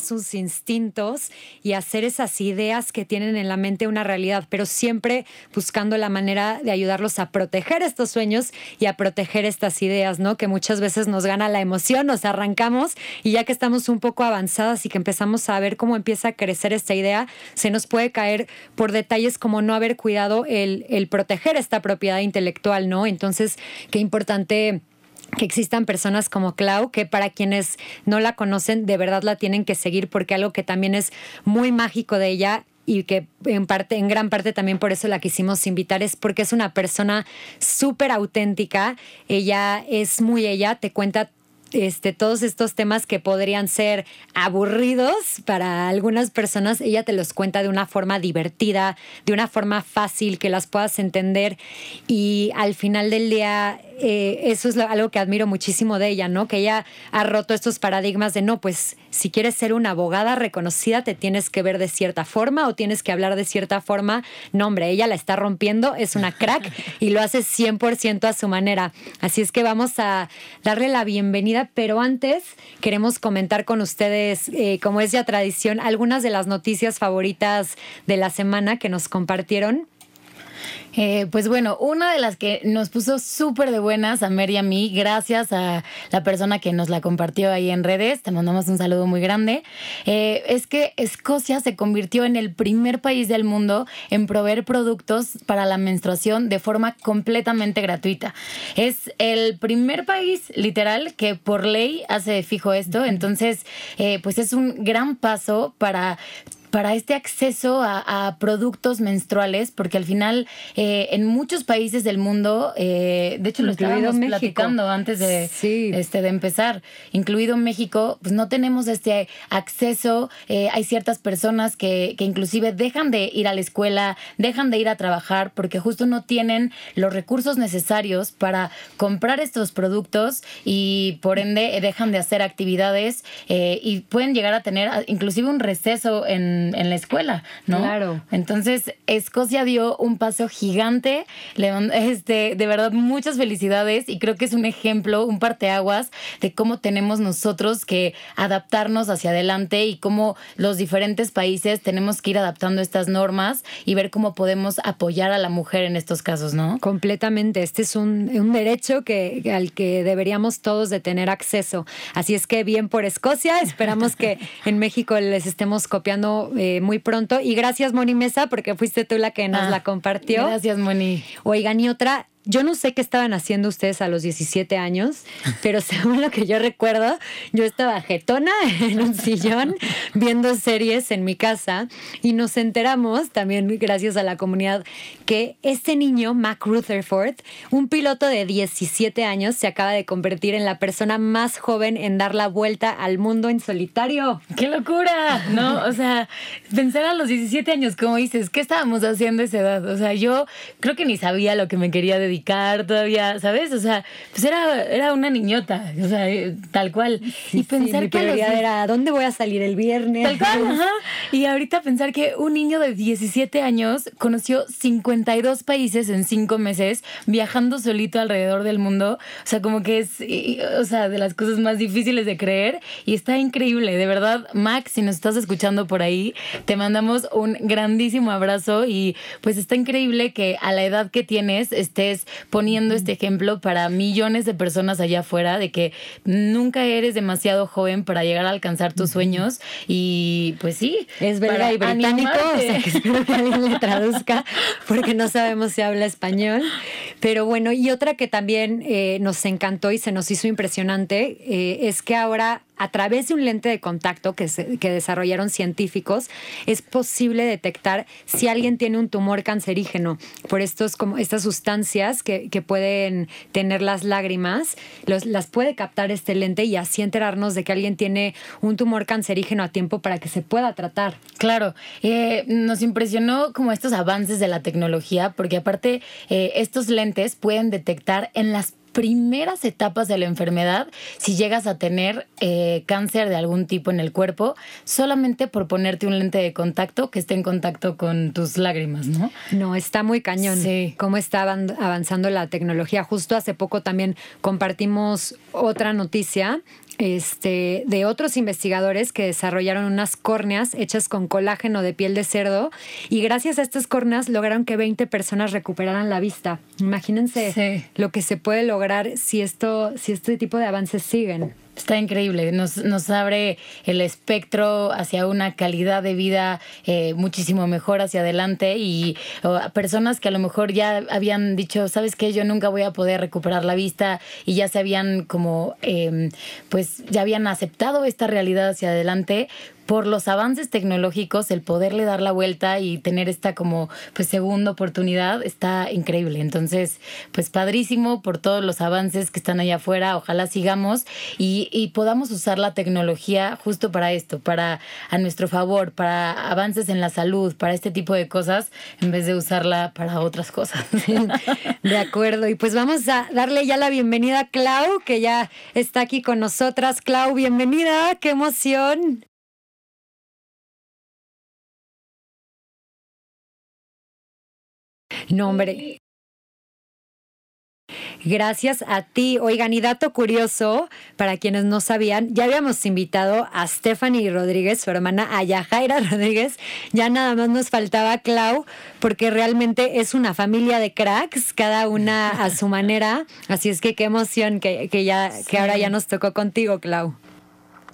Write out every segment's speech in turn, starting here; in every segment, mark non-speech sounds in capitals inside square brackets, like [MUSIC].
Sus instintos y hacer esas ideas que tienen en la mente una realidad, pero siempre buscando la manera de ayudarlos a proteger estos sueños y a proteger estas ideas, ¿no? Que muchas veces nos gana la emoción, nos arrancamos y ya que estamos un poco avanzadas y que empezamos a ver cómo empieza a crecer esta idea, se nos puede caer por detalles como no haber cuidado el, el proteger esta propiedad intelectual, ¿no? Entonces, qué importante que existan personas como Clau, que para quienes no la conocen, de verdad la tienen que seguir, porque algo que también es muy mágico de ella y que en parte, en gran parte también por eso la quisimos invitar, es porque es una persona súper auténtica. Ella es muy ella, te cuenta este, todos estos temas que podrían ser aburridos para algunas personas, ella te los cuenta de una forma divertida, de una forma fácil, que las puedas entender y al final del día eh, eso es algo que admiro muchísimo de ella, ¿no? Que ella ha roto estos paradigmas de no, pues si quieres ser una abogada reconocida te tienes que ver de cierta forma o tienes que hablar de cierta forma. No, hombre, ella la está rompiendo, es una crack y lo hace 100% a su manera. Así es que vamos a darle la bienvenida, pero antes queremos comentar con ustedes, eh, como es ya tradición, algunas de las noticias favoritas de la semana que nos compartieron. Eh, pues bueno, una de las que nos puso súper de buenas a Mary y a mí, gracias a la persona que nos la compartió ahí en redes, te mandamos un saludo muy grande, eh, es que Escocia se convirtió en el primer país del mundo en proveer productos para la menstruación de forma completamente gratuita. Es el primer país, literal, que por ley hace fijo esto, entonces, eh, pues es un gran paso para para este acceso a, productos menstruales, porque al final eh, en muchos países del mundo, eh, de hecho lo estábamos platicando antes de, este, de empezar, incluido México, pues no tenemos este acceso. Eh, hay ciertas personas que, que inclusive dejan de ir a la escuela, dejan de ir a trabajar, porque justo no tienen los recursos necesarios para comprar estos productos y por ende dejan de hacer actividades y pueden llegar a tener inclusive un receso en en, la escuela, ¿no? Claro. Entonces, Escocia dio un paso gigante. [LAUGHS] este, de verdad, muchas felicidades y creo que es un ejemplo, un parteaguas de cómo tenemos nosotros que adaptarnos hacia adelante y cómo los diferentes países tenemos que ir adaptando estas normas y ver cómo podemos apoyar a la mujer en estos casos, ¿no? Completamente. Este es un, un derecho que, al que deberíamos todos de tener acceso. Así es que bien por Escocia. Esperamos que en México les estemos copiando eh, muy pronto. Y gracias, Moni Mesa, porque fuiste tú la que nos ah, la compartió. Gracias, Moni. Oigan, y otra, yo no sé qué estaban haciendo ustedes a los 17 años, pero [LAUGHS] según lo que yo recuerdo, yo estaba jetona [LAUGHS] en un sillón viendo series en mi casa y nos enteramos, también gracias a la comunidad, que este niño, Mac Rutherford, un piloto de 17 años, se acaba de convertir en la persona más joven en dar la vuelta al mundo en solitario. ¡Qué locura! ¿No? O sea, pensar a los 17 años, como dices, ¿qué estábamos haciendo a esa edad? O sea, yo creo que ni sabía lo que me quería dedicar todavía, ¿sabes? O sea, pues era, era una niñota, o sea, eh, tal cual. y pensar mi que era, ¿dónde voy a salir el viernes? Tal cual, ajá. Y ahorita pensar que un niño de 17 años conoció 52 países en 5 meses, viajando solito alrededor del mundo. O sea, como que es, o sea, de las cosas más difíciles de creer. Y está increíble, de verdad. Max, si nos estás escuchando por ahí, te mandamos un grandísimo abrazo y pues está increíble que a la edad que tienes estés poniendo este ejemplo para millones de personas allá afuera de que nunca eres demasiado joven para llegar a alcanzar tus sueños y pues sí. Es belga para y británico, o sea que espero que alguien le traduzca [LAUGHS] porque no sabemos si habla español. Pero bueno, y otra que también eh, nos encantó y se nos hizo impresionante eh, es que ahora a través de un lente de contacto que, se- que desarrollaron científicos, es posible detectar si alguien tiene un tumor cancerígeno por estos, como estas sustancias que, que pueden tener las lágrimas, las puede captar este lente y así enterarnos de que alguien tiene un tumor cancerígeno a tiempo para que se pueda tratar. Claro, eh, nos impresionó como estos avances de la tecnología, porque aparte eh, estos lentes pueden detectar en las primeras etapas de la enfermedad si llegas a tener eh, cáncer de algún tipo en el cuerpo, solamente por ponerte un lente de contacto que esté en contacto con tus lágrimas, ¿no? No, está muy cañón. Sí. Cómo está avan- avanzando la tecnología. Justo hace poco también compartimos otra noticia este, de otros investigadores que desarrollaron unas córneas hechas con colágeno de piel de cerdo y gracias a estas córneas lograron que 20 personas recuperaran la vista. Imagínense Sí. lo que se puede lograr si esto, si este tipo de avances siguen. Está increíble, nos, nos abre el espectro hacia una calidad de vida eh, muchísimo mejor hacia adelante y o, a personas que a lo mejor ya habían dicho, sabes qué, yo nunca voy a poder recuperar la vista y ya se habían como, eh, pues ya habían aceptado esta realidad hacia adelante por los avances tecnológicos, el poderle dar la vuelta y tener esta como pues segunda oportunidad está increíble. Entonces, pues padrísimo por todos los avances que están allá afuera. Ojalá sigamos y, podamos usar la tecnología justo para esto, para a nuestro favor, para avances en la salud, para este tipo de cosas, en vez de usarla para otras cosas. [LAUGHS] De acuerdo, y pues vamos a darle ya la bienvenida a Clau, que ya está aquí con nosotras. Clau, bienvenida, qué emoción. No, hombre. Gracias a ti. Oigan, y dato curioso, para quienes no sabían, ya habíamos invitado a Stephanie Rodríguez, su hermana, a Yajaira [LAUGHS] Rodríguez. Ya nada más nos faltaba Clau, porque realmente es una familia de cracks, cada una a su [LAUGHS] manera. Así es que qué emoción que, que ya, que ahora ya nos tocó contigo, Clau.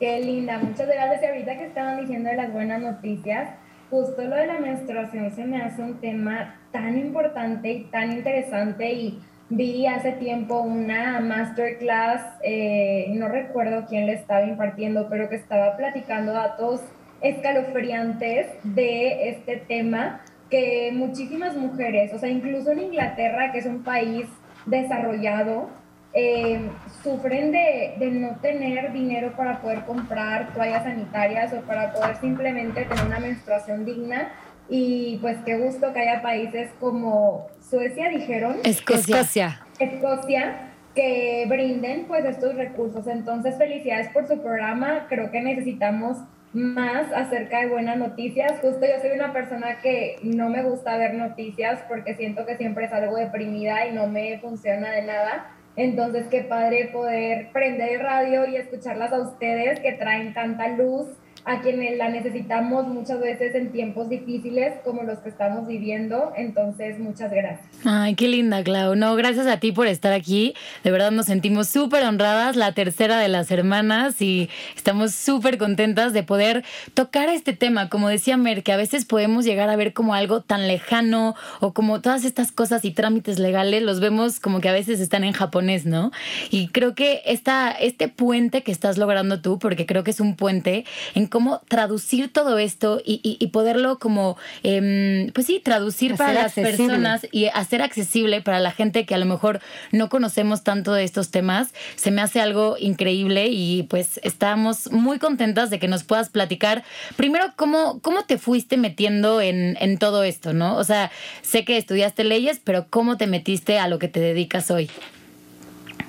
Qué linda, muchas gracias. Y ahorita que estaban diciendo de las buenas noticias, justo lo de la menstruación se me hace un tema tan importante y tan interesante y vi hace tiempo una masterclass, eh, no recuerdo quién le estaba impartiendo, pero que estaba platicando datos escalofriantes de este tema que muchísimas mujeres, o sea, incluso en Inglaterra, que es un país desarrollado, eh, sufren de, de no tener dinero para poder comprar toallas sanitarias o para poder simplemente tener una menstruación digna. Y pues qué gusto que haya países como Suecia, dijeron, Escocia. Escocia. Escocia, que brinden pues estos recursos. Entonces, felicidades por su programa. Creo que necesitamos más acerca de buenas noticias. Justo yo soy una persona que no me gusta ver noticias porque siento que siempre salgo deprimida y no me funciona de nada. Entonces, qué padre poder prender el radio y escucharlas a ustedes que traen tanta luz, a quienes la necesitamos muchas veces en tiempos difíciles como los que estamos viviendo. Entonces, muchas gracias. Ay, qué linda, Clau. No, gracias a ti por estar aquí. De verdad nos sentimos súper honradas, la tercera de las hermanas, y estamos súper contentas de poder tocar este tema. Como decía Mer, que a veces podemos llegar a ver como algo tan lejano o como todas estas cosas y trámites legales, los vemos como que a veces están en japonés, ¿no? Y creo que esta, este puente que estás logrando tú, porque creo que es un puente en cómo traducir todo esto y, y- y poderlo como, em, pues sí, traducir para las accesible. personas y hacer accesible para la gente que a lo mejor no conocemos tanto de estos temas, se me hace algo increíble y pues estamos muy contentas de que nos puedas platicar. Primero, ¿cómo, cómo te fuiste metiendo en, en todo esto, no? O sea, sé que estudiaste leyes, pero ¿cómo te metiste a lo que te dedicas hoy?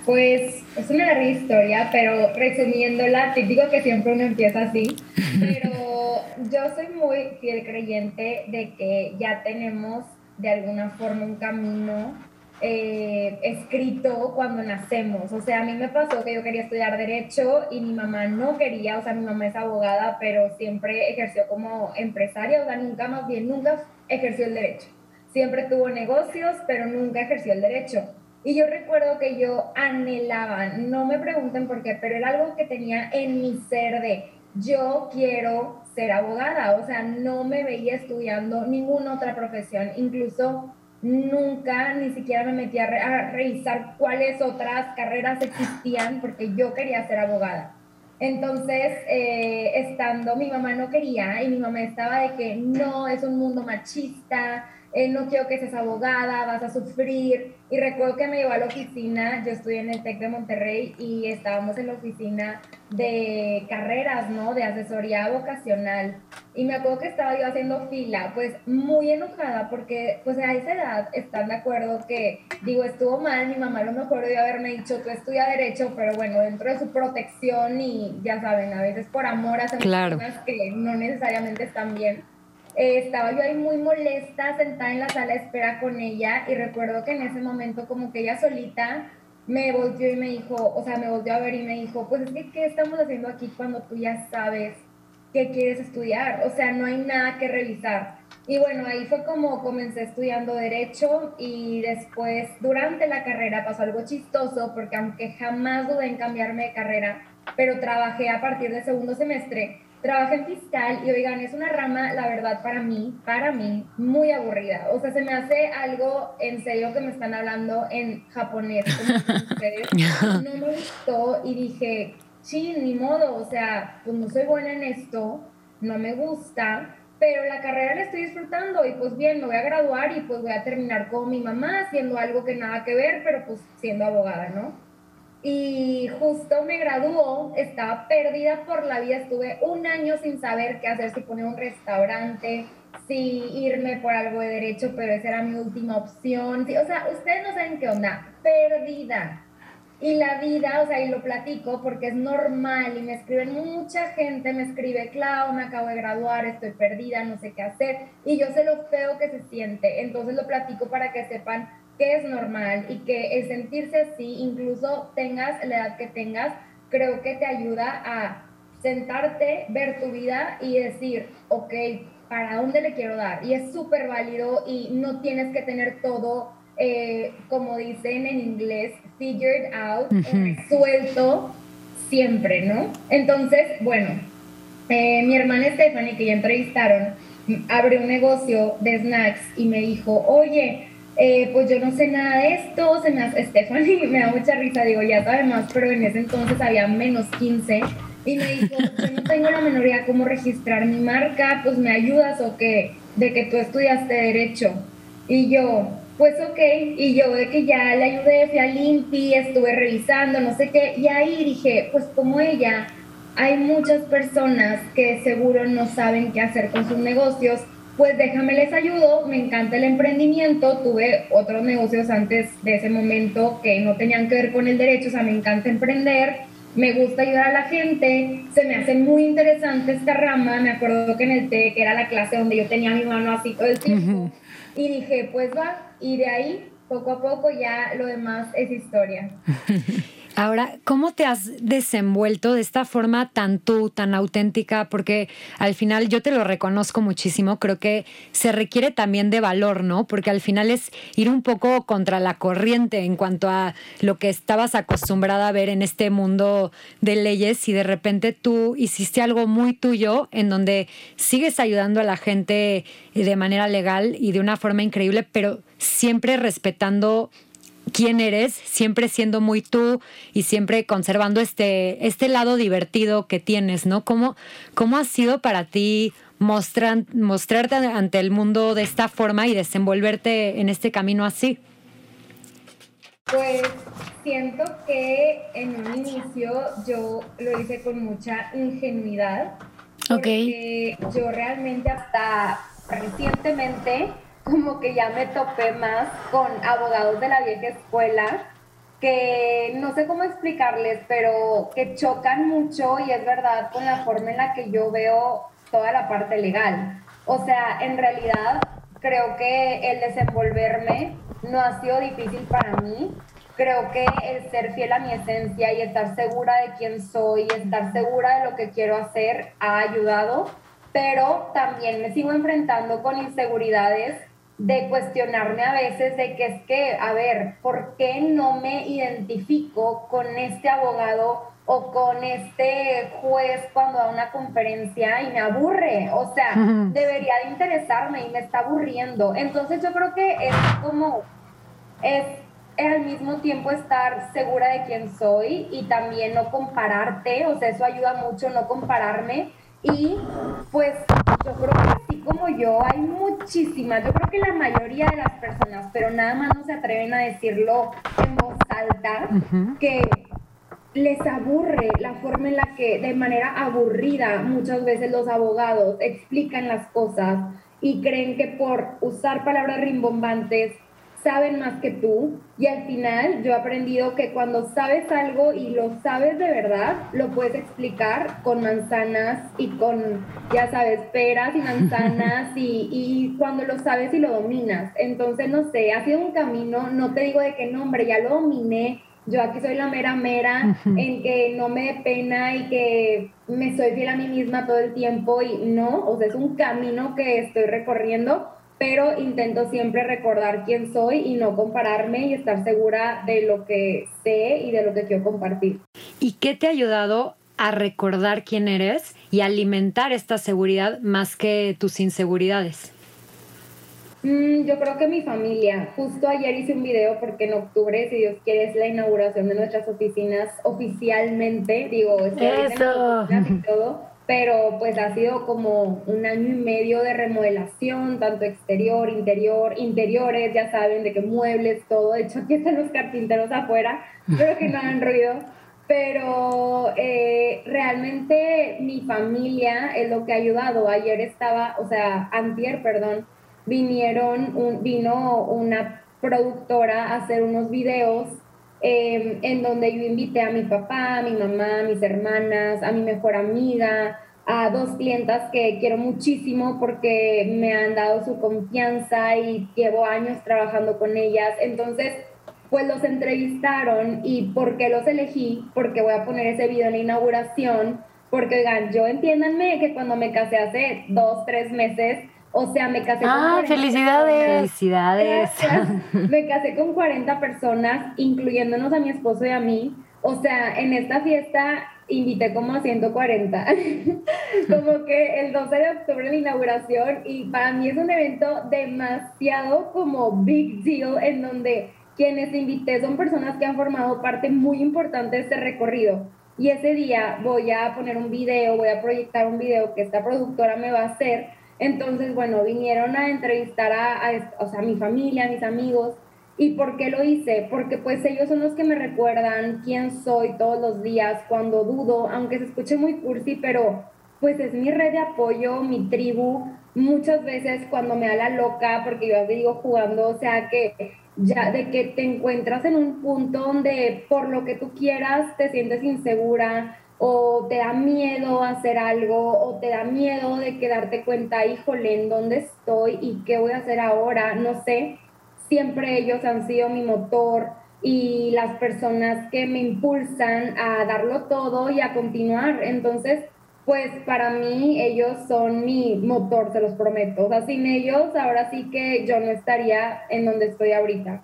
Pues es una larga historia, pero resumiéndola, te digo que siempre uno empieza así, pero [LAUGHS] yo soy muy fiel creyente de que ya tenemos de alguna forma un camino eh, escrito cuando nacemos. O sea, a mí me pasó que yo quería estudiar derecho y mi mamá no quería, o sea, mi mamá es abogada, pero siempre ejerció como empresaria, o sea, nunca más bien, nunca ejerció el derecho siempre tuvo negocios, pero nunca ejerció el derecho. Y yo recuerdo que yo anhelaba, no me pregunten por qué, pero era algo que tenía en mi ser de yo quiero ser abogada, o sea, no me veía estudiando ninguna otra profesión, incluso nunca ni siquiera me metí a, revisar cuáles otras carreras existían porque yo quería ser abogada. Entonces, eh, estando, mi mamá no quería y mi mamá estaba de que no, es un mundo machista, eh, no quiero que seas abogada, vas a sufrir. Y recuerdo que me llevó a la oficina, yo estudié en el TEC de Monterrey y estábamos en la oficina de carreras, ¿no? De asesoría vocacional. Y me acuerdo que estaba yo haciendo fila, pues muy enojada porque pues a esa edad están de acuerdo que, digo, estuvo mal, mi mamá a lo mejor debió haberme dicho, tú estudia derecho, pero bueno, dentro de su protección y ya saben, a veces por amor hacen claro. cosas que no necesariamente están bien eh, estaba yo ahí muy molesta, sentada en la sala de espera con ella y recuerdo que en ese momento como que ella solita me volteó y me dijo, o sea, me volteó a ver y me dijo, pues es que, ¿qué estamos haciendo aquí cuando tú ya sabes qué quieres estudiar? O sea, no hay nada que revisar. Y bueno, ahí fue como comencé estudiando derecho y después durante la carrera pasó algo chistoso porque aunque jamás dudé en cambiarme de carrera, pero trabajé a partir del segundo semestre, Trabajé en fiscal y oigan, es una rama, la verdad, para mí, para mí, muy aburrida. O sea, se me hace algo en serio que me están hablando en japonés, como ustedes. [LAUGHS] No me gustó y dije, sí, ni modo, o sea, pues no soy buena en esto, no me gusta, pero la carrera la estoy disfrutando y pues bien, me voy a graduar y pues voy a terminar con mi mamá haciendo algo que nada que ver, pero pues siendo abogada, ¿no? Y justo me graduó, estaba perdida por la vida, estuve un año sin saber qué hacer, si poner un restaurante, si irme por algo de derecho, pero esa era mi última opción. o sea, ustedes no saben qué onda, perdida. Y la vida, o sea, y lo platico porque es normal y me escriben mucha gente, me escribe, Clau, me acabo de graduar, estoy perdida, no sé qué hacer. Y yo sé lo feo que se siente, entonces lo platico para que sepan que es normal y que el sentirse así, incluso tengas la edad que tengas, creo que te ayuda a sentarte, ver tu vida y decir, ok, ¿para dónde le quiero dar? Y es súper válido y no tienes que tener todo, eh, como dicen en inglés, figured out, suelto siempre, ¿no? Entonces, bueno, eh, mi hermana Stephanie, que ya entrevistaron, abrió un negocio de snacks y me dijo, oye, eh, pues yo no sé nada de esto, se me hace, Stephanie [LAUGHS] me da mucha risa, digo, ya sabe más, pero en ese entonces había menos 15 y me dijo, yo no tengo la menor cómo registrar mi marca, pues me ayudas o qué, de que tú estudiaste derecho. Y yo, pues ok, y yo de que ya le ayudé, fui a Limpi, estuve revisando, no sé qué, y ahí dije, pues como ella, hay muchas personas que seguro no saben qué hacer con sus negocios pues déjame les ayudo, me encanta el emprendimiento, tuve otros negocios antes de ese momento que no tenían que ver con el derecho, o sea, me encanta emprender, me gusta ayudar a la gente, se me hace muy interesante esta rama, me acuerdo que en el TEC era la clase donde yo tenía mi mano así todo el tiempo, y dije, pues va, y de ahí, poco a poco ya lo demás es historia. [LAUGHS] Ahora, ¿cómo te has desenvuelto de esta forma tan tú, tan auténtica? Porque al final yo te lo reconozco muchísimo, creo que se requiere también de valor, ¿no? Porque al final es ir un poco contra la corriente en cuanto a lo que estabas acostumbrada a ver en este mundo de leyes y de repente tú hiciste algo muy tuyo en donde sigues ayudando a la gente de manera legal y de una forma increíble, pero siempre respetando quién eres, siempre siendo muy tú y siempre conservando este, este lado divertido que tienes, ¿no? ¿Cómo, cómo ha sido para ti mostrar, mostrarte ante el mundo de esta forma y desenvolverte en este camino así? Pues siento que en un inicio yo lo hice con mucha ingenuidad. Porque yo realmente hasta recientemente como que ya me topé más con abogados de la vieja escuela que no sé cómo explicarles, pero que chocan mucho y es verdad con la forma en la que yo veo toda la parte legal. O sea, en realidad creo que el desenvolverme no ha sido difícil para mí. Creo que el ser fiel a mi esencia y estar segura de quién soy, estar segura de lo que quiero hacer ha ayudado, pero también me sigo enfrentando con inseguridades de cuestionarme a veces de que es que, a ver, ¿por qué no me identifico con este abogado o con este juez cuando da una conferencia y me aburre? O sea, debería de interesarme y me está aburriendo. Entonces yo creo que es como, es al mismo tiempo estar segura de quién soy y también no compararte, o sea, eso ayuda mucho no compararme y pues yo creo que como yo, hay muchísimas, yo creo que la mayoría de las personas, pero nada más no se atreven a decirlo en voz alta, que les aburre la forma en la que de manera aburrida muchas veces los abogados explican las cosas y creen que por usar palabras rimbombantes saben más que tú y al final yo he aprendido que cuando sabes algo y lo sabes de verdad, lo puedes explicar con manzanas y con, ya sabes, peras y manzanas [LAUGHS] y, y cuando lo sabes y lo dominas. Entonces, no sé, ha sido un camino, no te digo de qué nombre, ya lo dominé. Yo aquí soy la mera mera, en que no me dé pena y que me soy fiel a mí misma todo el tiempo y no, o sea, es un camino que estoy recorriendo, pero intento siempre recordar quién soy y no compararme y estar segura de lo que sé y de lo que quiero compartir. ¿Y qué te ha ayudado a recordar quién eres y alimentar esta seguridad más que tus inseguridades? Mm, yo creo que mi familia. Justo ayer hice un video porque en octubre, si Dios quiere, es la inauguración de nuestras oficinas oficialmente. Digo, estoy Eso. y todo pero pues ha sido como un año y medio de remodelación, tanto exterior, interior, interiores, ya saben, de que muebles, todo. De hecho, aquí están los carpinteros afuera, pero que no hagan ruido. Pero eh, realmente mi familia es lo que ha ayudado. Ayer estaba, o sea, antier, perdón, vinieron, un, vino una productora a hacer unos videos Em, en donde yo invité a mi papá, mi mamá, mis hermanas, a mi mejor amiga, a dos clientas que quiero muchísimo porque me han dado su confianza y llevo años trabajando con ellas. Entonces, pues los entrevistaron y ¿por qué los elegí? Porque voy a poner ese video en la inauguración. Porque, oigan, yo entiéndanme que cuando me casé hace dos, tres meses, o sea, me casé con Ah, 40 felicidades. Felicidades. Gracias. Me casé con 40 personas, incluyéndonos a mi esposo y a mí. O sea, en esta fiesta invité como a 140. [LAUGHS] como que el 12 de octubre la inauguración y para mí es un evento demasiado como big deal en donde quienes invité son personas que han formado parte muy importante de este recorrido. Y ese día voy a poner un video, voy a proyectar un video que esta productora me va a hacer entonces, bueno, vinieron a entrevistar a, o sea, mi familia, a mis amigos. ¿Y por qué lo hice? Porque pues ellos son los que me recuerdan quién soy todos los días cuando dudo, aunque se escuche muy cursi, pero pues es mi red de apoyo, mi tribu. Muchas veces cuando me da la loca, porque yo digo jugando, o sea que ya de que te encuentras en un punto donde por lo que tú quieras te sientes insegura, o te da miedo hacer algo, o te da miedo de quedarte cuenta, híjole, ¿en dónde estoy y qué voy a hacer ahora? No sé, siempre ellos han sido mi motor y las personas que me impulsan a darlo todo y a continuar. Entonces, pues para mí ellos son mi motor, se los prometo. O sea, sin ellos ahora sí que yo no estaría en donde estoy ahorita.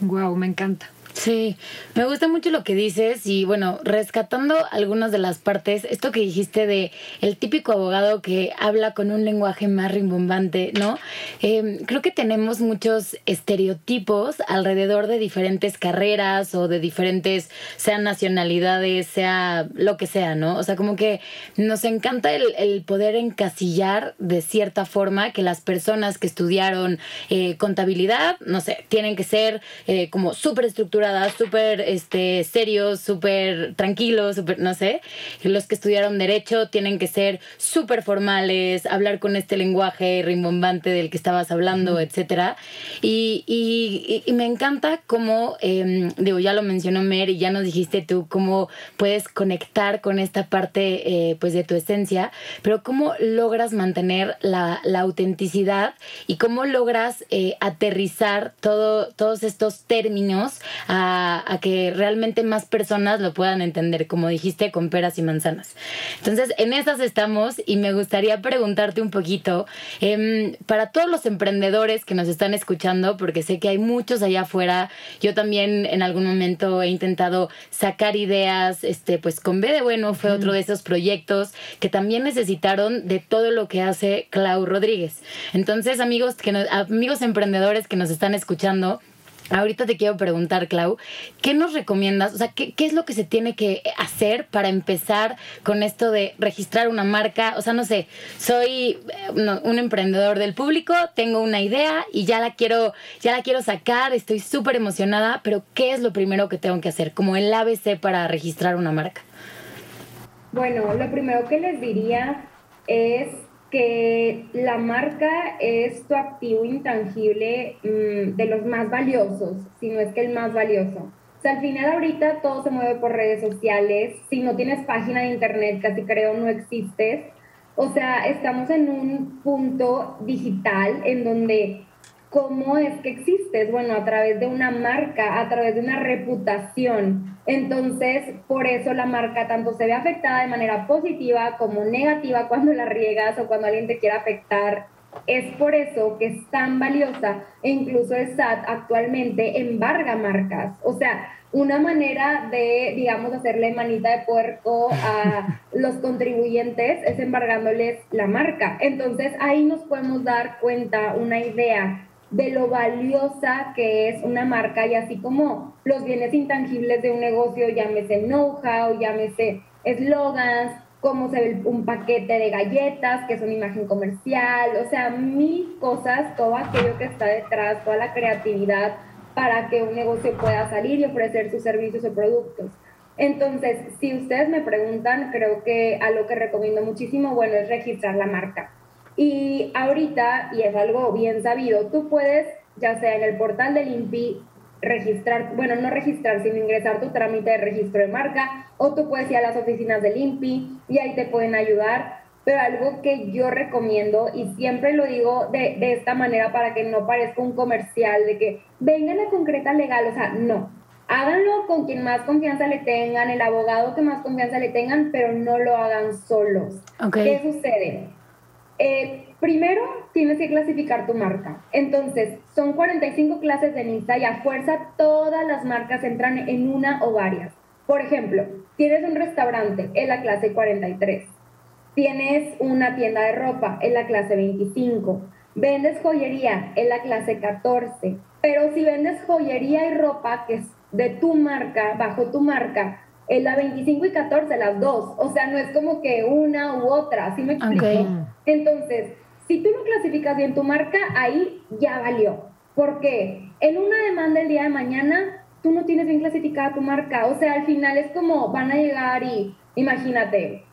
Wow, me encanta. Sí, me gusta mucho lo que dices y bueno, rescatando algunas de las partes, esto que dijiste de el típico abogado que habla con un lenguaje más rimbombante, ¿no? Eh, creo que tenemos muchos estereotipos alrededor de diferentes carreras o de diferentes, sea nacionalidades, sea lo que sea, ¿no? O sea, como que nos encanta el, el poder encasillar de cierta forma que las personas que estudiaron eh, contabilidad, no sé, tienen que ser eh, como súper estructuradas súper este, serios, súper tranquilos, súper, no sé. Los que estudiaron derecho tienen que ser súper formales, hablar con este lenguaje rimbombante del que estabas hablando, etcétera. Y, y, y, me encanta cómo, eh, digo, ya lo mencionó Mer y ya nos dijiste tú, cómo puedes conectar con esta parte eh, pues de tu esencia, pero cómo logras mantener la, la autenticidad y cómo logras eh, aterrizar todo, todos estos términos a, a que realmente más personas lo puedan entender, como dijiste, con peras y manzanas. Entonces, en esas estamos y me gustaría preguntarte un poquito, em, para todos los emprendedores que nos están escuchando, porque sé que hay muchos allá afuera, yo también en algún momento he intentado sacar ideas, este, pues con B de Bueno fue otro de esos proyectos que también necesitaron de todo lo que hace Clau Rodríguez. Entonces, amigos, que amigos emprendedores que nos están escuchando, Ahorita te quiero preguntar, Clau, ¿qué nos recomiendas? O sea, ¿qué, ¿qué, es lo que se tiene que hacer para empezar con esto de registrar una marca? O sea, no sé, soy eh, un emprendedor del público, tengo una idea y ya la quiero, ya la quiero sacar, estoy súper emocionada, pero ¿qué es lo primero que tengo que hacer? Como el ABC para registrar una marca. Bueno, lo primero que les diría es que la marca es tu activo intangible mm, de los más valiosos, si no es que el más valioso. O sea, al final ahorita todo se mueve por redes sociales, si no tienes página de internet, casi creo no existes. O sea, estamos en un punto digital en donde ¿cómo es que existes? Bueno, a través de una marca, a través de una reputación. Entonces, por eso la marca tanto se ve afectada de manera positiva como negativa cuando la riegas o cuando alguien te quiere afectar. Es por eso que es tan valiosa e incluso el SAT actualmente embarga marcas. O sea, una manera de, digamos, hacerle manita de puerco a [LAUGHS] los contribuyentes es embargándoles la marca. Entonces ahí nos podemos dar cuenta, una idea de lo valiosa que es una marca y así como los bienes intangibles de un negocio, llámese know-how, llámese eslogans, cómo se ve un paquete de galletas, que es una imagen comercial, o sea, mil cosas, todo aquello que está detrás, toda la creatividad para que un negocio pueda salir y ofrecer sus servicios o productos. Entonces, si ustedes me preguntan, creo que a lo que recomiendo muchísimo, bueno, es registrar la marca. Y ahorita, y es algo bien sabido, tú puedes, ya sea en el portal del INPI, registrar, bueno, no registrar, sino ingresar tu trámite de registro de marca, o tú puedes ir a las oficinas del INPI y ahí te pueden ayudar. Pero algo que yo recomiendo, y siempre lo digo de, de esta manera para que no parezca un comercial, de que vengan a concreta legal, o sea, no. Háganlo con quien más confianza le tengan, el abogado que más confianza le tengan, pero no lo hagan solos. ¿Qué sucede? Eh, primero, tienes que clasificar tu marca. Entonces, son 45 clases de NISA y a fuerza todas las marcas entran en una o varias. Por ejemplo, tienes un restaurante en la clase 43. Tienes una tienda de ropa en la clase 25. Vendes joyería en la clase 14. Pero si vendes joyería y ropa que es de tu marca, bajo tu marca, en la 25 y 14, las dos. O sea, no es como que una u otra, ¿sí me explico? Entonces, si tú no clasificas bien tu marca, ahí ya valió. Porque en una demanda el día de mañana, tú no tienes bien clasificada tu marca. O sea, al final es como van a llegar y, imagínate,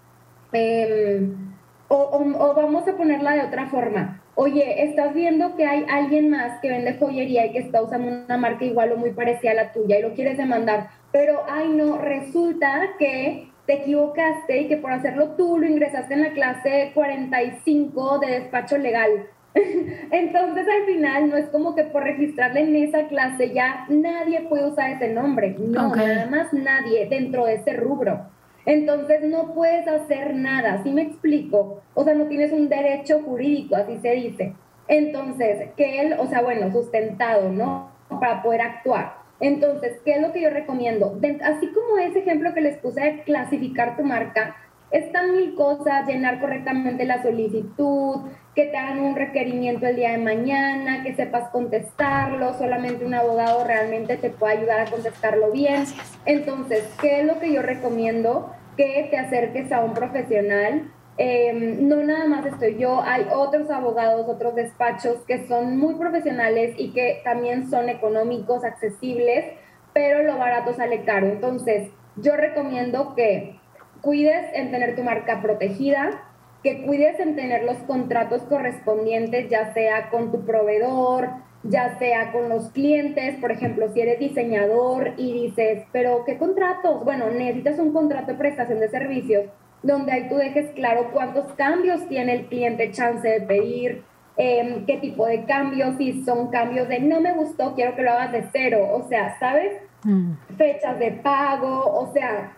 em, o, o vamos a ponerla de otra forma. Oye, estás viendo que hay alguien más que vende joyería y que está usando una marca igual o muy parecida a la tuya y lo quieres demandar, pero ay no, resulta que te equivocaste y que por hacerlo tú lo ingresaste en la clase 45 de despacho legal. [LAUGHS] Entonces al final no es como que por registrarle en esa clase ya nadie puede usar ese nombre, no, nada más nadie dentro de ese rubro. Entonces no puedes hacer nada, ¿sí me explico? O sea, no tienes un derecho jurídico, así se dice. Entonces, que él, o sea, bueno, sustentado, ¿no? Para poder actuar. Entonces, ¿qué es lo que yo recomiendo? así como ese ejemplo que les puse de clasificar tu marca, están mil cosas, llenar correctamente la solicitud, que te hagan un requerimiento el día de mañana, que sepas contestarlo, solamente un abogado realmente te puede ayudar a contestarlo bien. Entonces, ¿qué es lo que yo recomiendo? Que te acerques a un profesional. Em, no nada más estoy yo, hay otros abogados, otros despachos que son muy profesionales y que también son económicos, accesibles, pero lo barato sale caro. Entonces, yo recomiendo que cuides en tener tu marca protegida, que cuides en tener los contratos correspondientes, ya sea con tu proveedor, ya sea con los clientes, por ejemplo, si eres diseñador y dices, pero ¿qué contratos? Bueno, necesitas un contrato de prestación de servicios donde ahí tú dejes claro cuántos cambios tiene el cliente chance de pedir, em, qué tipo de cambios, si son cambios de no me gustó, quiero que lo hagas de cero, o sea, ¿sabes? mm. fechas de pago, o sea,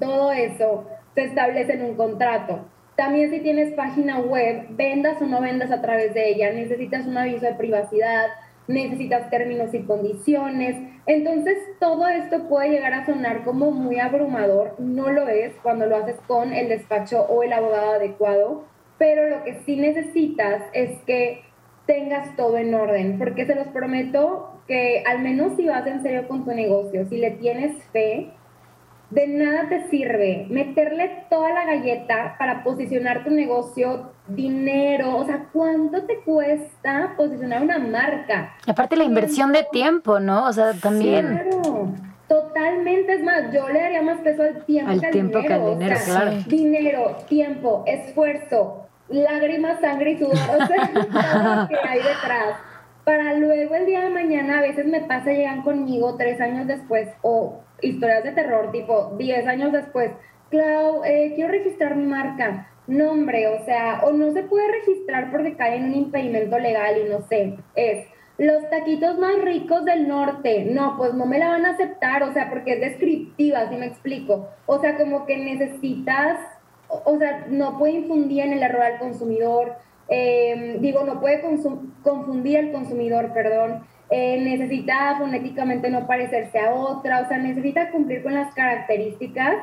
todo eso se establece en un contrato. También si tienes página web, vendas o no vendas a través de ella, necesitas un aviso de privacidad, necesitas términos y condiciones. Entonces, todo esto puede llegar a sonar como muy abrumador, no lo es cuando lo haces con el despacho o el abogado adecuado, pero lo que sí necesitas es que tengas todo en orden, porque se los prometo que al menos si vas en serio con tu negocio, si le tienes fe, de nada te sirve meterle toda la galleta para posicionar tu negocio, dinero, o sea, ¿cuánto te cuesta posicionar una marca? Aparte la inversión de tiempo, ¿no? O sea, también. Claro. Totalmente, es más, yo le daría más peso al tiempo al que al tiempo dinero. Que al dinero, claro. Dinero, tiempo, esfuerzo, lágrimas, sangre y sudor, o sea, [LAUGHS] todo lo que hay detrás. Para luego el día de mañana, a veces me pasa, llegan conmigo tres años después o historias de terror, tipo 10 años después, Clau, eh, quiero registrar mi marca, nombre, o sea, o no se puede registrar porque cae en un impedimento legal y no sé, es los taquitos más ricos del norte, no, pues no me la van a aceptar, o sea, porque es descriptiva, si me explico, o sea, como que necesitas, o, sea, no puede infundir en el error al consumidor, eh, digo, no puede confundir al consumidor, perdón, eh, necesita fonéticamente no parecerse a otra, o sea, necesita cumplir con las características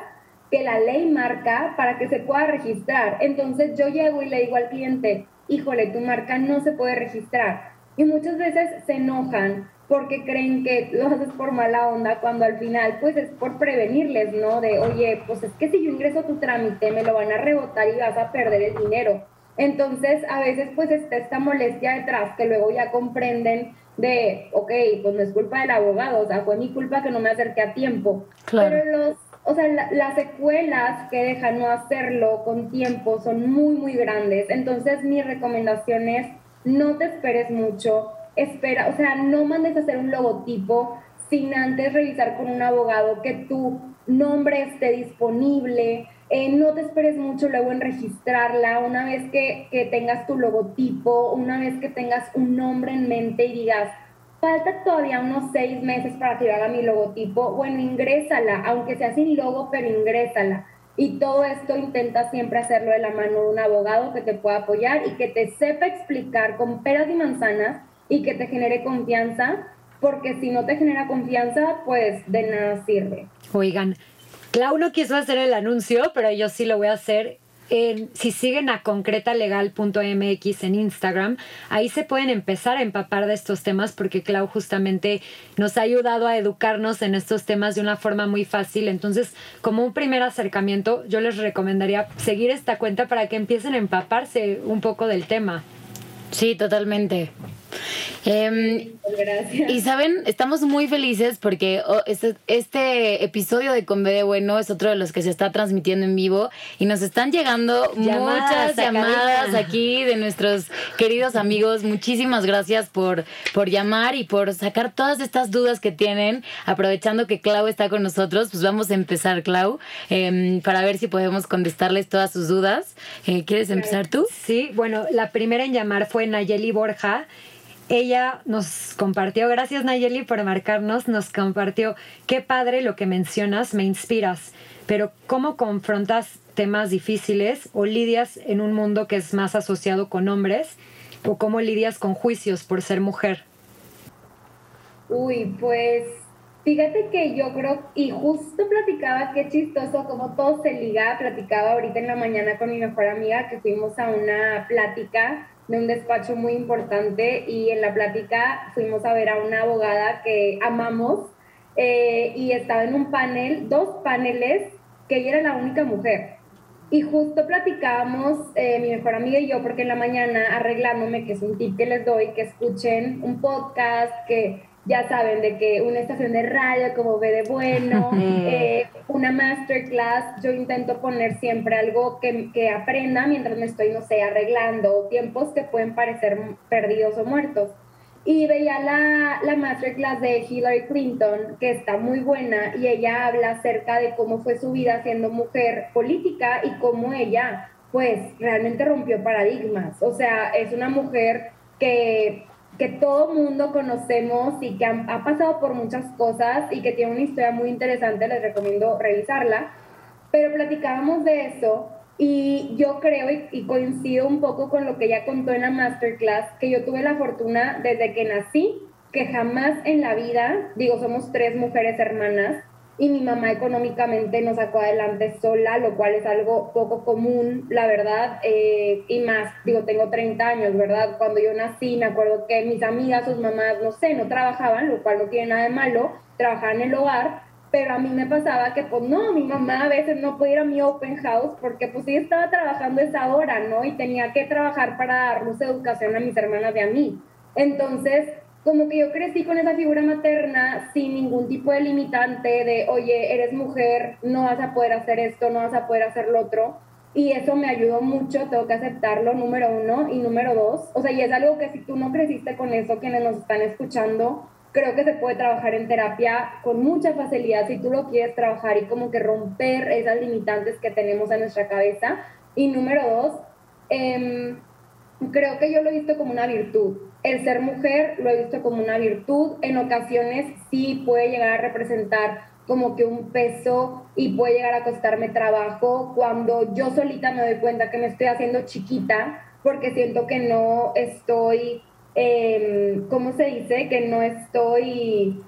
que la ley marca para que se pueda registrar. Entonces yo llego y le digo al cliente, híjole, tu marca no se puede registrar. Y muchas veces se enojan porque creen que lo haces por mala onda cuando al final pues es por prevenirles, ¿no? De, oye, pues es que si yo ingreso tu trámite me lo van a rebotar y vas a perder el dinero. Entonces a veces pues está esta molestia detrás que luego ya comprenden de, ok, pues no es culpa del abogado, o sea, fue mi culpa que no me acerqué a tiempo. Pero los, o sea, las secuelas que dejan no hacerlo con tiempo son muy, muy grandes. Entonces, mi recomendación es, no te esperes mucho, espera, o sea, no mandes a hacer un logotipo sin antes revisar con un abogado que tu nombre esté disponible, eh, no te esperes mucho luego en registrarla, una vez que, que, tengas tu logotipo, una vez que tengas un nombre en mente y digas, falta todavía unos seis meses para yo haga mi logotipo, bueno, ingrésala, aunque sea sin logo, pero ingrésala. Y todo esto intenta siempre hacerlo de la mano de un abogado que te pueda apoyar y que te sepa explicar con peras y manzanas y que te genere confianza, porque si no te genera confianza, pues de nada sirve. Oigan, Clau no quiso hacer el anuncio, pero yo sí lo voy a hacer. si siguen a concretalegal.mx en Instagram, ahí se pueden empezar a empapar de estos temas porque Clau justamente nos ha ayudado a educarnos en estos temas de una forma muy fácil. Entonces, como un primer acercamiento, yo les recomendaría seguir esta cuenta para que empiecen a empaparse un poco del tema. Sí, totalmente. Eh, Gracias. Y saben, estamos muy felices porque oh, este, este, episodio de Con de Bueno es otro de los que se está transmitiendo en vivo y nos están llegando muchas llamadas aquí de nuestros queridos amigos. Muchísimas gracias por, por llamar y por sacar todas estas dudas que tienen. Aprovechando que Clau está con nosotros, pues vamos a empezar, Clau, eh, para ver si podemos contestarles todas sus dudas. Eh, ¿Quieres empezar tú? Sí, bueno, la primera en llamar fue Nayeli Borja ella nos compartió, gracias Nayeli por marcarnos, nos compartió, qué padre lo que mencionas, me inspiras, pero ¿cómo confrontas temas difíciles o lidias en un mundo que es más asociado con hombres? ¿O cómo lidias con juicios por ser mujer? Uy, pues fíjate que yo creo, y justo platicaba, qué chistoso, como todo se liga, platicaba ahorita en la mañana con mi mejor amiga que fuimos a una plática de un despacho muy importante y en la plática fuimos a ver a una abogada que amamos eh, y estaba en un panel, dos paneles, que ella era la única mujer. Y justo platicábamos, eh, mi mejor amiga y yo, porque en la mañana arreglándome, que es un tip que les doy, que escuchen un podcast, que ya saben, de que una estación de radio como ve de bueno, [LAUGHS] eh, una masterclass, yo intento poner siempre algo que, que, aprenda mientras me estoy, no sé, arreglando, tiempos que pueden parecer perdidos o muertos. Y veía la, la masterclass de Hillary Clinton, que está muy buena, y ella habla acerca de cómo fue su vida siendo mujer política y cómo ella, pues, realmente rompió paradigmas. O sea, es una mujer que que todo mundo conocemos y que ha, pasado por muchas cosas y que tiene una historia muy interesante, les recomiendo revisarla. Pero platicábamos de eso y yo creo y, coincido un poco con lo que ella contó en la masterclass, que yo tuve la fortuna desde que nací, que jamás en la vida, digo, somos tres mujeres hermanas, y mi mamá económicamente nos sacó adelante sola, lo cual es algo poco común, la verdad, eh, y más, digo, tengo 30 años, ¿verdad? Cuando yo nací, me acuerdo que mis amigas, sus mamás, no sé, no trabajaban, lo cual no tiene nada de malo, trabajaban en el hogar, pero a mí me pasaba que pues no, mi mamá a veces no podía ir a mi open house porque pues ella estaba trabajando esa hora, ¿no? Y tenía que trabajar para darnos educación a mis hermanas y a mí. Entonces, como que yo crecí con esa figura materna sin ningún tipo de limitante de, oye, eres mujer, no vas a poder hacer esto, no vas a poder hacer lo otro. Y eso me ayudó mucho, tengo que aceptarlo, número uno. Y número dos, o sea, y es algo que si tú no creciste con eso, quienes nos están escuchando, creo que se puede trabajar en terapia con mucha facilidad si tú lo quieres trabajar y como que romper esas limitantes que tenemos en nuestra cabeza. Y número dos, em, creo que yo lo he visto como una virtud. El ser mujer lo he visto como una virtud. En ocasiones sí puede llegar a representar como que un peso y puede llegar a costarme trabajo cuando yo solita me doy cuenta que me estoy haciendo chiquita porque siento que no estoy eh, ¿cómo se dice? Que no estoy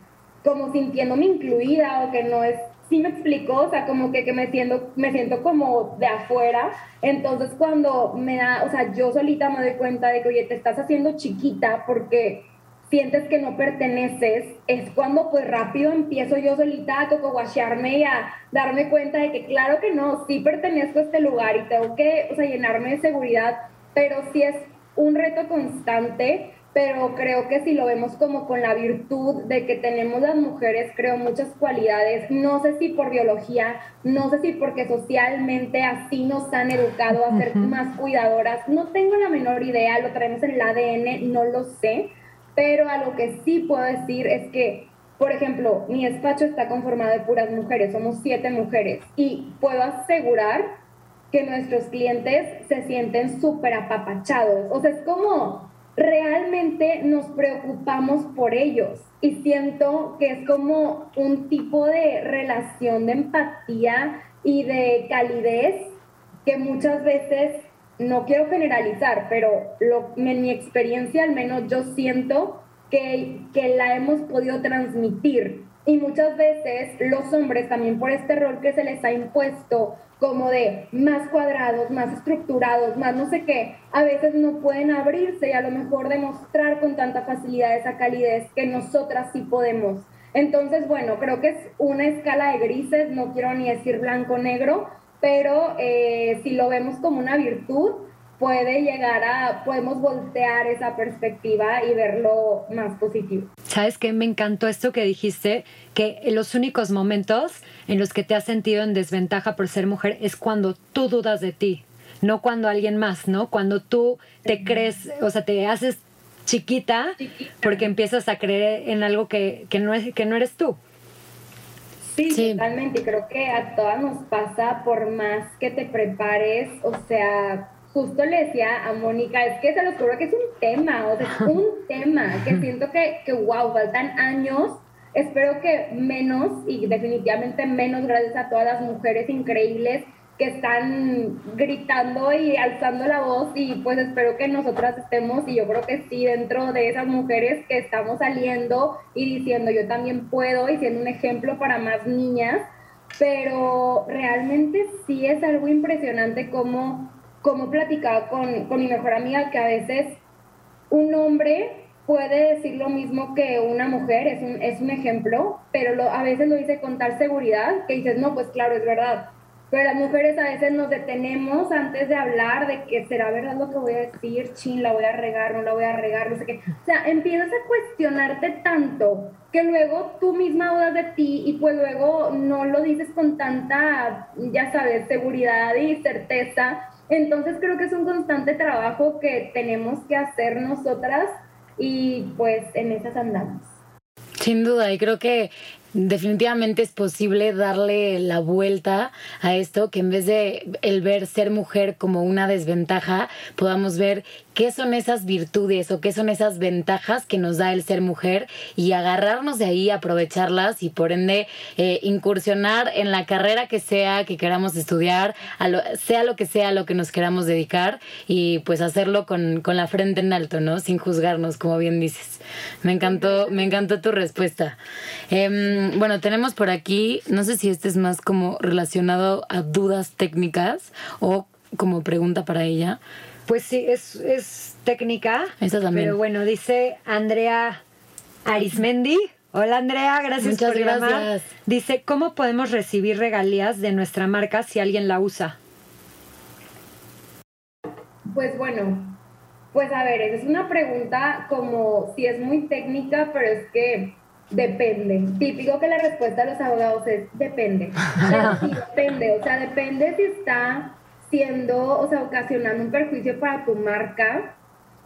como sintiéndome incluida o que no es, sí me explicó, o sea, como que, que me, siento, me siento como de afuera. Entonces cuando me da, o sea, yo solita me doy cuenta de que, oye, te estás haciendo chiquita porque sientes que no perteneces, es cuando pues rápido empiezo yo solita a cocoguachearme y a darme cuenta de que claro que no, sí pertenezco a este lugar y tengo que, o sea, llenarme de seguridad, pero sí es un reto constante pero creo que si lo vemos como con la virtud de que tenemos las mujeres, creo muchas cualidades, no sé si por biología, no sé si porque socialmente así nos han educado a ser más cuidadoras, no tengo la menor idea, lo traemos en el ADN, no lo sé, pero a lo que sí puedo decir es que, por ejemplo, mi despacho está conformado de puras mujeres, somos siete mujeres, y puedo asegurar que nuestros clientes se sienten súper apapachados, o sea, es como realmente nos preocupamos por ellos. Y siento que es como un tipo de relación de empatía y de calidez que muchas veces, no quiero generalizar, pero en mi experiencia al menos yo siento que, que la hemos podido transmitir y muchas veces los hombres también por este rol que se les ha impuesto como de más cuadrados, más estructurados, más no sé qué, a veces no pueden abrirse y a lo mejor demostrar con tanta facilidad esa calidez que nosotras sí podemos. Entonces, bueno, creo que es una escala de grises, no quiero ni decir blanco-negro, pero eh, si lo vemos como una virtud, puede llegar a, podemos voltear esa perspectiva y verlo más positivo. ¿Sabes qué? Me encantó esto que dijiste, que los únicos momentos en los que te has sentido en desventaja por ser mujer es cuando tú dudas de ti, no cuando alguien más, ¿no? Cuando tú te crees, o sea, te haces chiquita porque empiezas a creer en algo que, que, no, es, que no eres tú. Sí, sí, totalmente. Creo que a todas nos pasa por más que te prepares, o sea, justo le decía a Mónica, es que se los juro que es un tema, o sea, es un [LAUGHS] tema que siento que, que, wow, faltan años. Espero que menos y definitivamente menos gracias a todas las mujeres increíbles que están gritando y alzando la voz y pues espero que nosotras estemos y yo creo que sí dentro de esas mujeres que estamos saliendo y diciendo yo también puedo y siendo un ejemplo para más niñas, pero realmente sí es algo impresionante como como platicaba con, con mi mejor amiga, que a veces un hombre puede decir lo mismo que una mujer, es un, es un ejemplo, pero lo, a veces lo dice con tal seguridad que dices, no, pues claro, es verdad. Pero las mujeres a veces nos detenemos antes de hablar de que será verdad lo que voy a decir, chin, la voy a regar, no la voy a regar, no sé qué. O sea, empiezas a cuestionarte tanto que luego tú misma dudas de ti y pues luego no lo dices con tanta, ya sabes, seguridad y certeza entonces creo que es un constante trabajo que tenemos que hacer nosotras y pues en esas andamos. Sin duda, y creo que definitivamente es posible darle la vuelta a esto, que en vez de el ver ser mujer como una desventaja, podamos ver qué son esas virtudes o qué son esas ventajas que nos da el ser mujer y agarrarnos de ahí, aprovecharlas y por ende eh, incursionar en la carrera que sea que queramos estudiar, sea lo que sea lo que nos queramos dedicar y pues hacerlo con, con la frente en alto, ¿no? Sin juzgarnos, como bien dices. Me encantó, me encantó tu respuesta. Em, bueno, tenemos por aquí, no sé si este es más como relacionado a dudas técnicas o como pregunta para ella. Pues sí, es, es técnica. Esa también. Pero bueno, dice Andrea Arismendi. Hola Andrea, gracias Muchas por gracias. llamar. Dice, ¿cómo podemos recibir regalías de nuestra marca si alguien la usa? Pues bueno, pues a ver, esa es una pregunta como si es muy técnica, pero es que depende. Típico que la respuesta de los abogados es depende. [LAUGHS] Pero sí, depende, o sea, depende si está siendo, o sea, ocasionando un perjuicio para tu marca.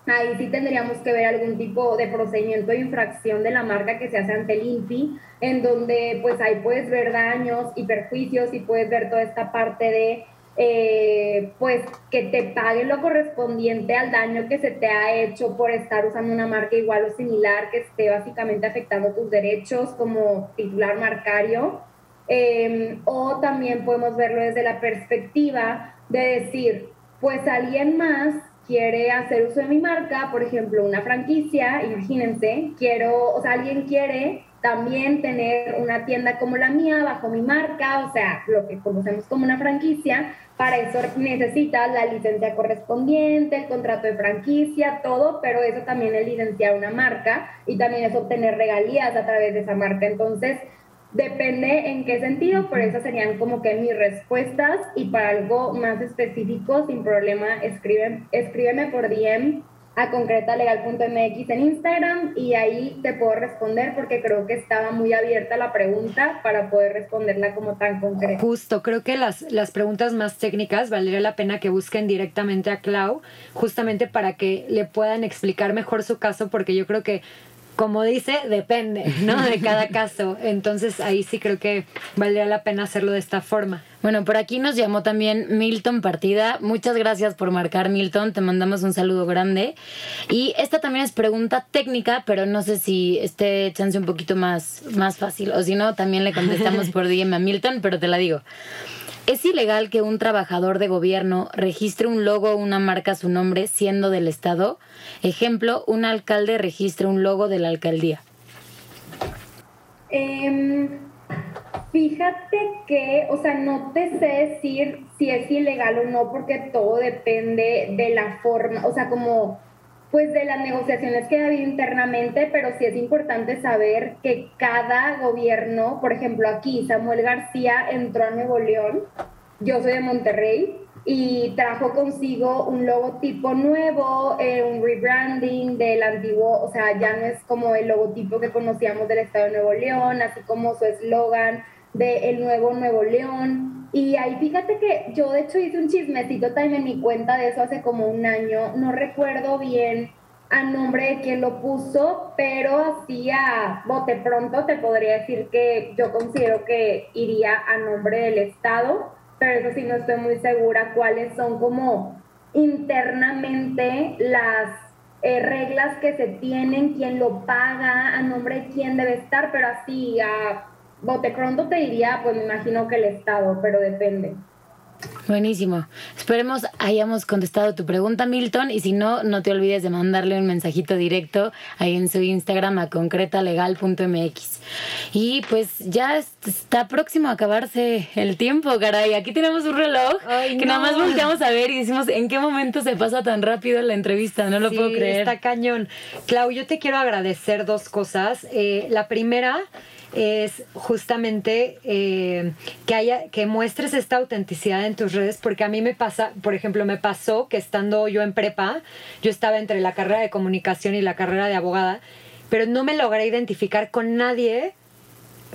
Ahí sí tendríamos que ver algún tipo de procedimiento de infracción de la marca que se hace ante el INPI, en donde pues ahí puedes ver daños y perjuicios y puedes ver toda esta parte de eh, pues que te paguen lo correspondiente al daño que se te ha hecho por estar usando una marca igual o similar que esté básicamente afectando tus derechos como titular marcario. Eh, o también podemos verlo desde la perspectiva de decir, pues alguien más quiere hacer uso de mi marca, por ejemplo, una franquicia, imagínense, quiero, o sea, alguien quiere también tener una tienda como la mía bajo mi marca, o sea, lo que conocemos como una franquicia, para eso necesitas la licencia correspondiente, el contrato de franquicia, todo, pero eso también es licenciar una marca y también es obtener regalías a través de esa marca. Entonces, depende en qué sentido, pero esas serían como que mis respuestas y para algo más específico, sin problema, escribe, escríbeme por DM a concretalegal.mx en Instagram y ahí te puedo responder porque creo que estaba muy abierta la pregunta para poder responderla como tan concreta. Justo, creo que las, las preguntas más técnicas valdría la pena que busquen directamente a Clau, justamente para que le puedan explicar mejor su caso, porque yo creo que como dice, depende, ¿no? De cada caso. Entonces ahí sí creo que valdría la pena hacerlo de esta forma. Bueno, por aquí nos llamó también Milton Partida. Muchas gracias por marcar, Milton. Te mandamos un saludo grande. Y esta también es pregunta técnica, pero no sé si esté chance un poquito más, más fácil. O si no, también le contestamos [LAUGHS] por DM a Milton, pero te la digo. ¿Es ilegal que un trabajador de gobierno registre un logo o una marca a su nombre siendo del Estado? Ejemplo, un alcalde registra un logo de la alcaldía. Em, fíjate que, o sea, no te sé decir si es ilegal o no, porque todo depende de la forma, o sea, como pues de las negociaciones que ha habido internamente, pero sí es importante saber que cada gobierno, por ejemplo aquí Samuel García entró a Nuevo León, yo soy de Monterrey, y trajo consigo un logotipo nuevo, eh, un rebranding del antiguo, o sea, ya no es como el logotipo que conocíamos del Estado de Nuevo León, así como su eslogan de El Nuevo Nuevo León. Y ahí fíjate que yo de hecho hice un chismecito también en mi cuenta de eso hace como un año, no recuerdo bien a nombre de quién lo puso, pero así a bote pronto te podría decir que yo considero que iría a nombre del Estado, pero eso sí no estoy muy segura cuáles son como internamente las eh, reglas que se tienen, quién lo paga, a nombre de quién debe estar, pero así a bote pronto te diría, pues me imagino que el Estado, pero depende. Buenísimo. Esperemos hayamos contestado tu pregunta, Milton. Y si no, no te olvides de mandarle un mensajito directo ahí en su Instagram a concretalegal.mx. Y pues ya está próximo a acabarse el tiempo, caray. Aquí tenemos un reloj Ay, que no. nada más volteamos a ver y decimos en qué momento se pasa tan rápido la entrevista. No lo Sí, puedo creer. Está cañón. Clau, yo te quiero agradecer dos cosas. Eh, la primera es justamente eh, que haya que muestres esta autenticidad en tus redes porque a mí me pasa por ejemplo me pasó que estando yo en prepa yo estaba entre la carrera de comunicación y la carrera de abogada pero no me logré identificar con nadie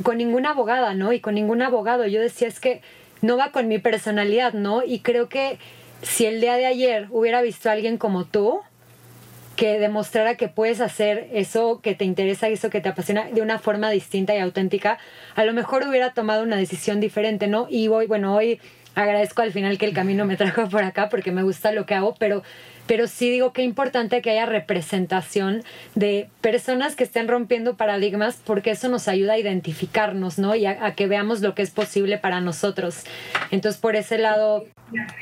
con ninguna abogada no y con ningún abogado. Yo decía es que no va con mi personalidad no y creo que si el día de ayer hubiera visto a alguien como tú que demostrara que puedes hacer eso que te interesa eso que te apasiona de una forma distinta y auténtica, a lo mejor hubiera tomado una decisión diferente, ¿no? Y hoy, bueno, hoy agradezco al final que el camino me trajo por acá porque me gusta lo que hago, pero pero sí digo que importante que haya representación de personas que estén rompiendo paradigmas porque eso nos ayuda a identificarnos, ¿no? Y a, que veamos lo que es posible para nosotros. Entonces, por ese lado...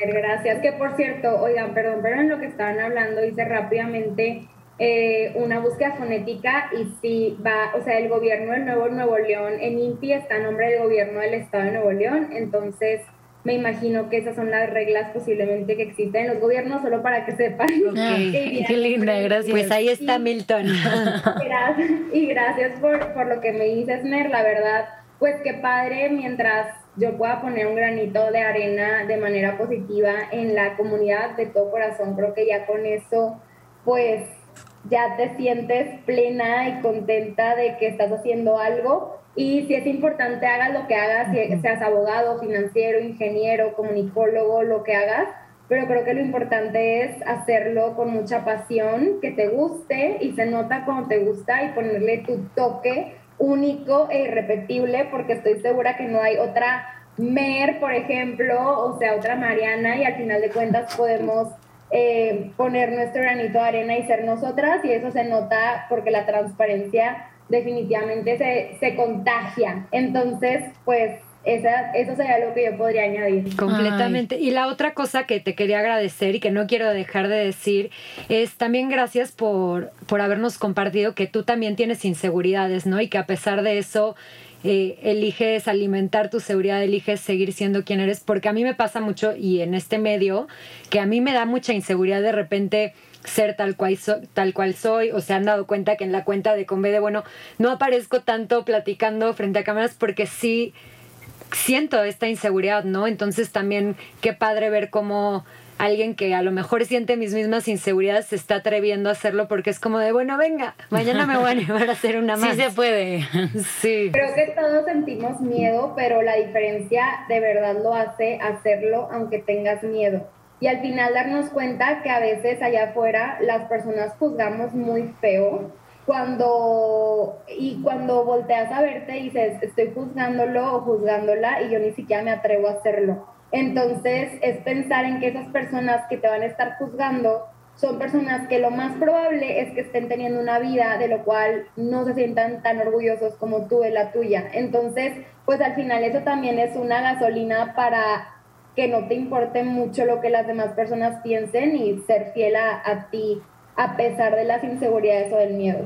Gracias. Que por cierto, oigan, perdón, pero en lo que estaban hablando hice rápidamente eh, una búsqueda fonética y sí va, o sea, el gobierno del Nuevo Nuevo León en INPI está a nombre del gobierno del Estado de Nuevo León, entonces me imagino que esas son las reglas posiblemente que existen en los gobiernos, solo para que sepan. [LAUGHS] qué linda, gracias. Pues ahí está Milton. [LAUGHS] Y gracias por, por lo que me dices, Mer, la verdad, pues qué padre mientras yo pueda poner un granito de arena de manera positiva en la comunidad de todo corazón, creo que ya con eso, pues ya te sientes plena y contenta de que estás haciendo algo y si es importante, hagas lo que hagas, si seas abogado, financiero, ingeniero, comunicólogo, lo que hagas, pero creo que lo importante es hacerlo con mucha pasión, que te guste y se nota cuando te gusta y ponerle tu toque único e irrepetible, porque estoy segura que no hay otra Mer, por ejemplo, o sea, otra Mariana, y al final de cuentas podemos eh, poner nuestro granito de arena y ser nosotras, y eso se nota porque la transparencia definitivamente se, se contagia. Entonces, pues esa, eso sería lo que yo podría añadir. Completamente. Y la otra cosa que te quería agradecer y que no quiero dejar de decir es también gracias por, por habernos compartido que tú también tienes inseguridades, ¿no? Y que a pesar de eso eh, eliges alimentar tu seguridad, eliges seguir siendo quien eres, porque a mí me pasa mucho y en este medio que a mí me da mucha inseguridad de repente ser tal cual, tal cual soy, o se han dado cuenta que en la cuenta de Convede, bueno, no aparezco tanto platicando frente a cámaras porque sí siento esta inseguridad, ¿no? Entonces también qué padre ver cómo alguien que a lo mejor siente mis mismas inseguridades se está atreviendo a hacerlo porque es como de, bueno, venga, mañana me voy a [LAUGHS] animar a hacer una más. Sí se puede. Sí. Creo que todos sentimos miedo, pero la diferencia de verdad lo hace hacerlo aunque tengas miedo y al final darnos cuenta que a veces allá afuera las personas juzgamos muy feo cuando y cuando volteas a verte dices estoy juzgándolo o juzgándola y yo ni siquiera me atrevo a hacerlo. Entonces es pensar en que esas personas que te van a estar juzgando son personas que lo más probable es que estén teniendo una vida de lo cual no se sientan tan orgullosos como tú de la tuya. Entonces, pues al final eso también es una gasolina para que no te importe mucho lo que las demás personas piensen y ser fiel a, ti a pesar de las inseguridades o del miedo.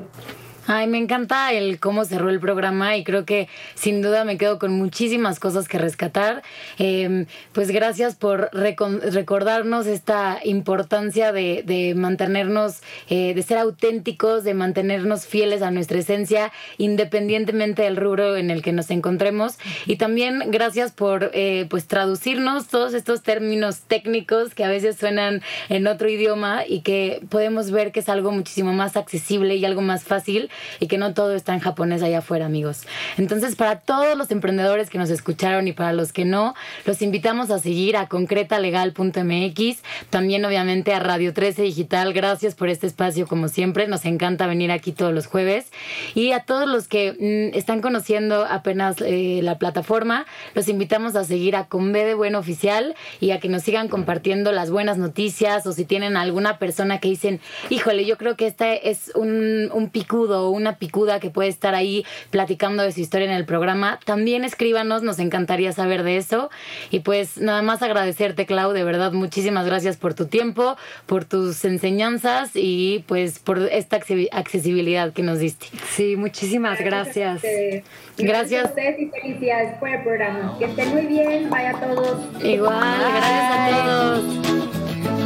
Ay, me encanta el cómo cerró el programa y creo que sin duda me quedo con muchísimas cosas que rescatar. Em, pues gracias por recordarnos esta importancia de, mantenernos, eh, de ser auténticos, de mantenernos fieles a nuestra esencia, independientemente del rubro en el que nos encontremos. Y también gracias por eh, pues traducirnos todos estos términos técnicos que a veces suenan en otro idioma y que podemos ver que es algo muchísimo más accesible y algo más fácil y que no todo está en japonés allá afuera, amigos. Entonces, para todos los emprendedores que nos escucharon y para los que no, los invitamos a seguir a concretalegal.mx, también obviamente a Radio 13 Digital. Gracias por este espacio, como siempre. Nos encanta venir aquí todos los jueves. Y a todos los que mm, están conociendo apenas eh, la plataforma, los invitamos a seguir a Conve de Buen Oficial y a que nos sigan compartiendo las buenas noticias o si tienen alguna persona que dicen, híjole, yo creo que este es un, un picudo una picuda que puede estar ahí platicando de su historia en el programa, también escríbanos, nos encantaría saber de eso. Y pues nada más agradecerte, Clau, de verdad, muchísimas gracias por tu tiempo, por tus enseñanzas y pues por esta accesibilidad que nos diste. Sí, muchísimas gracias. Gracias. a ustedes y felicidades por el programa. Que estén muy bien, vaya a todos. Igual, gracias a todos.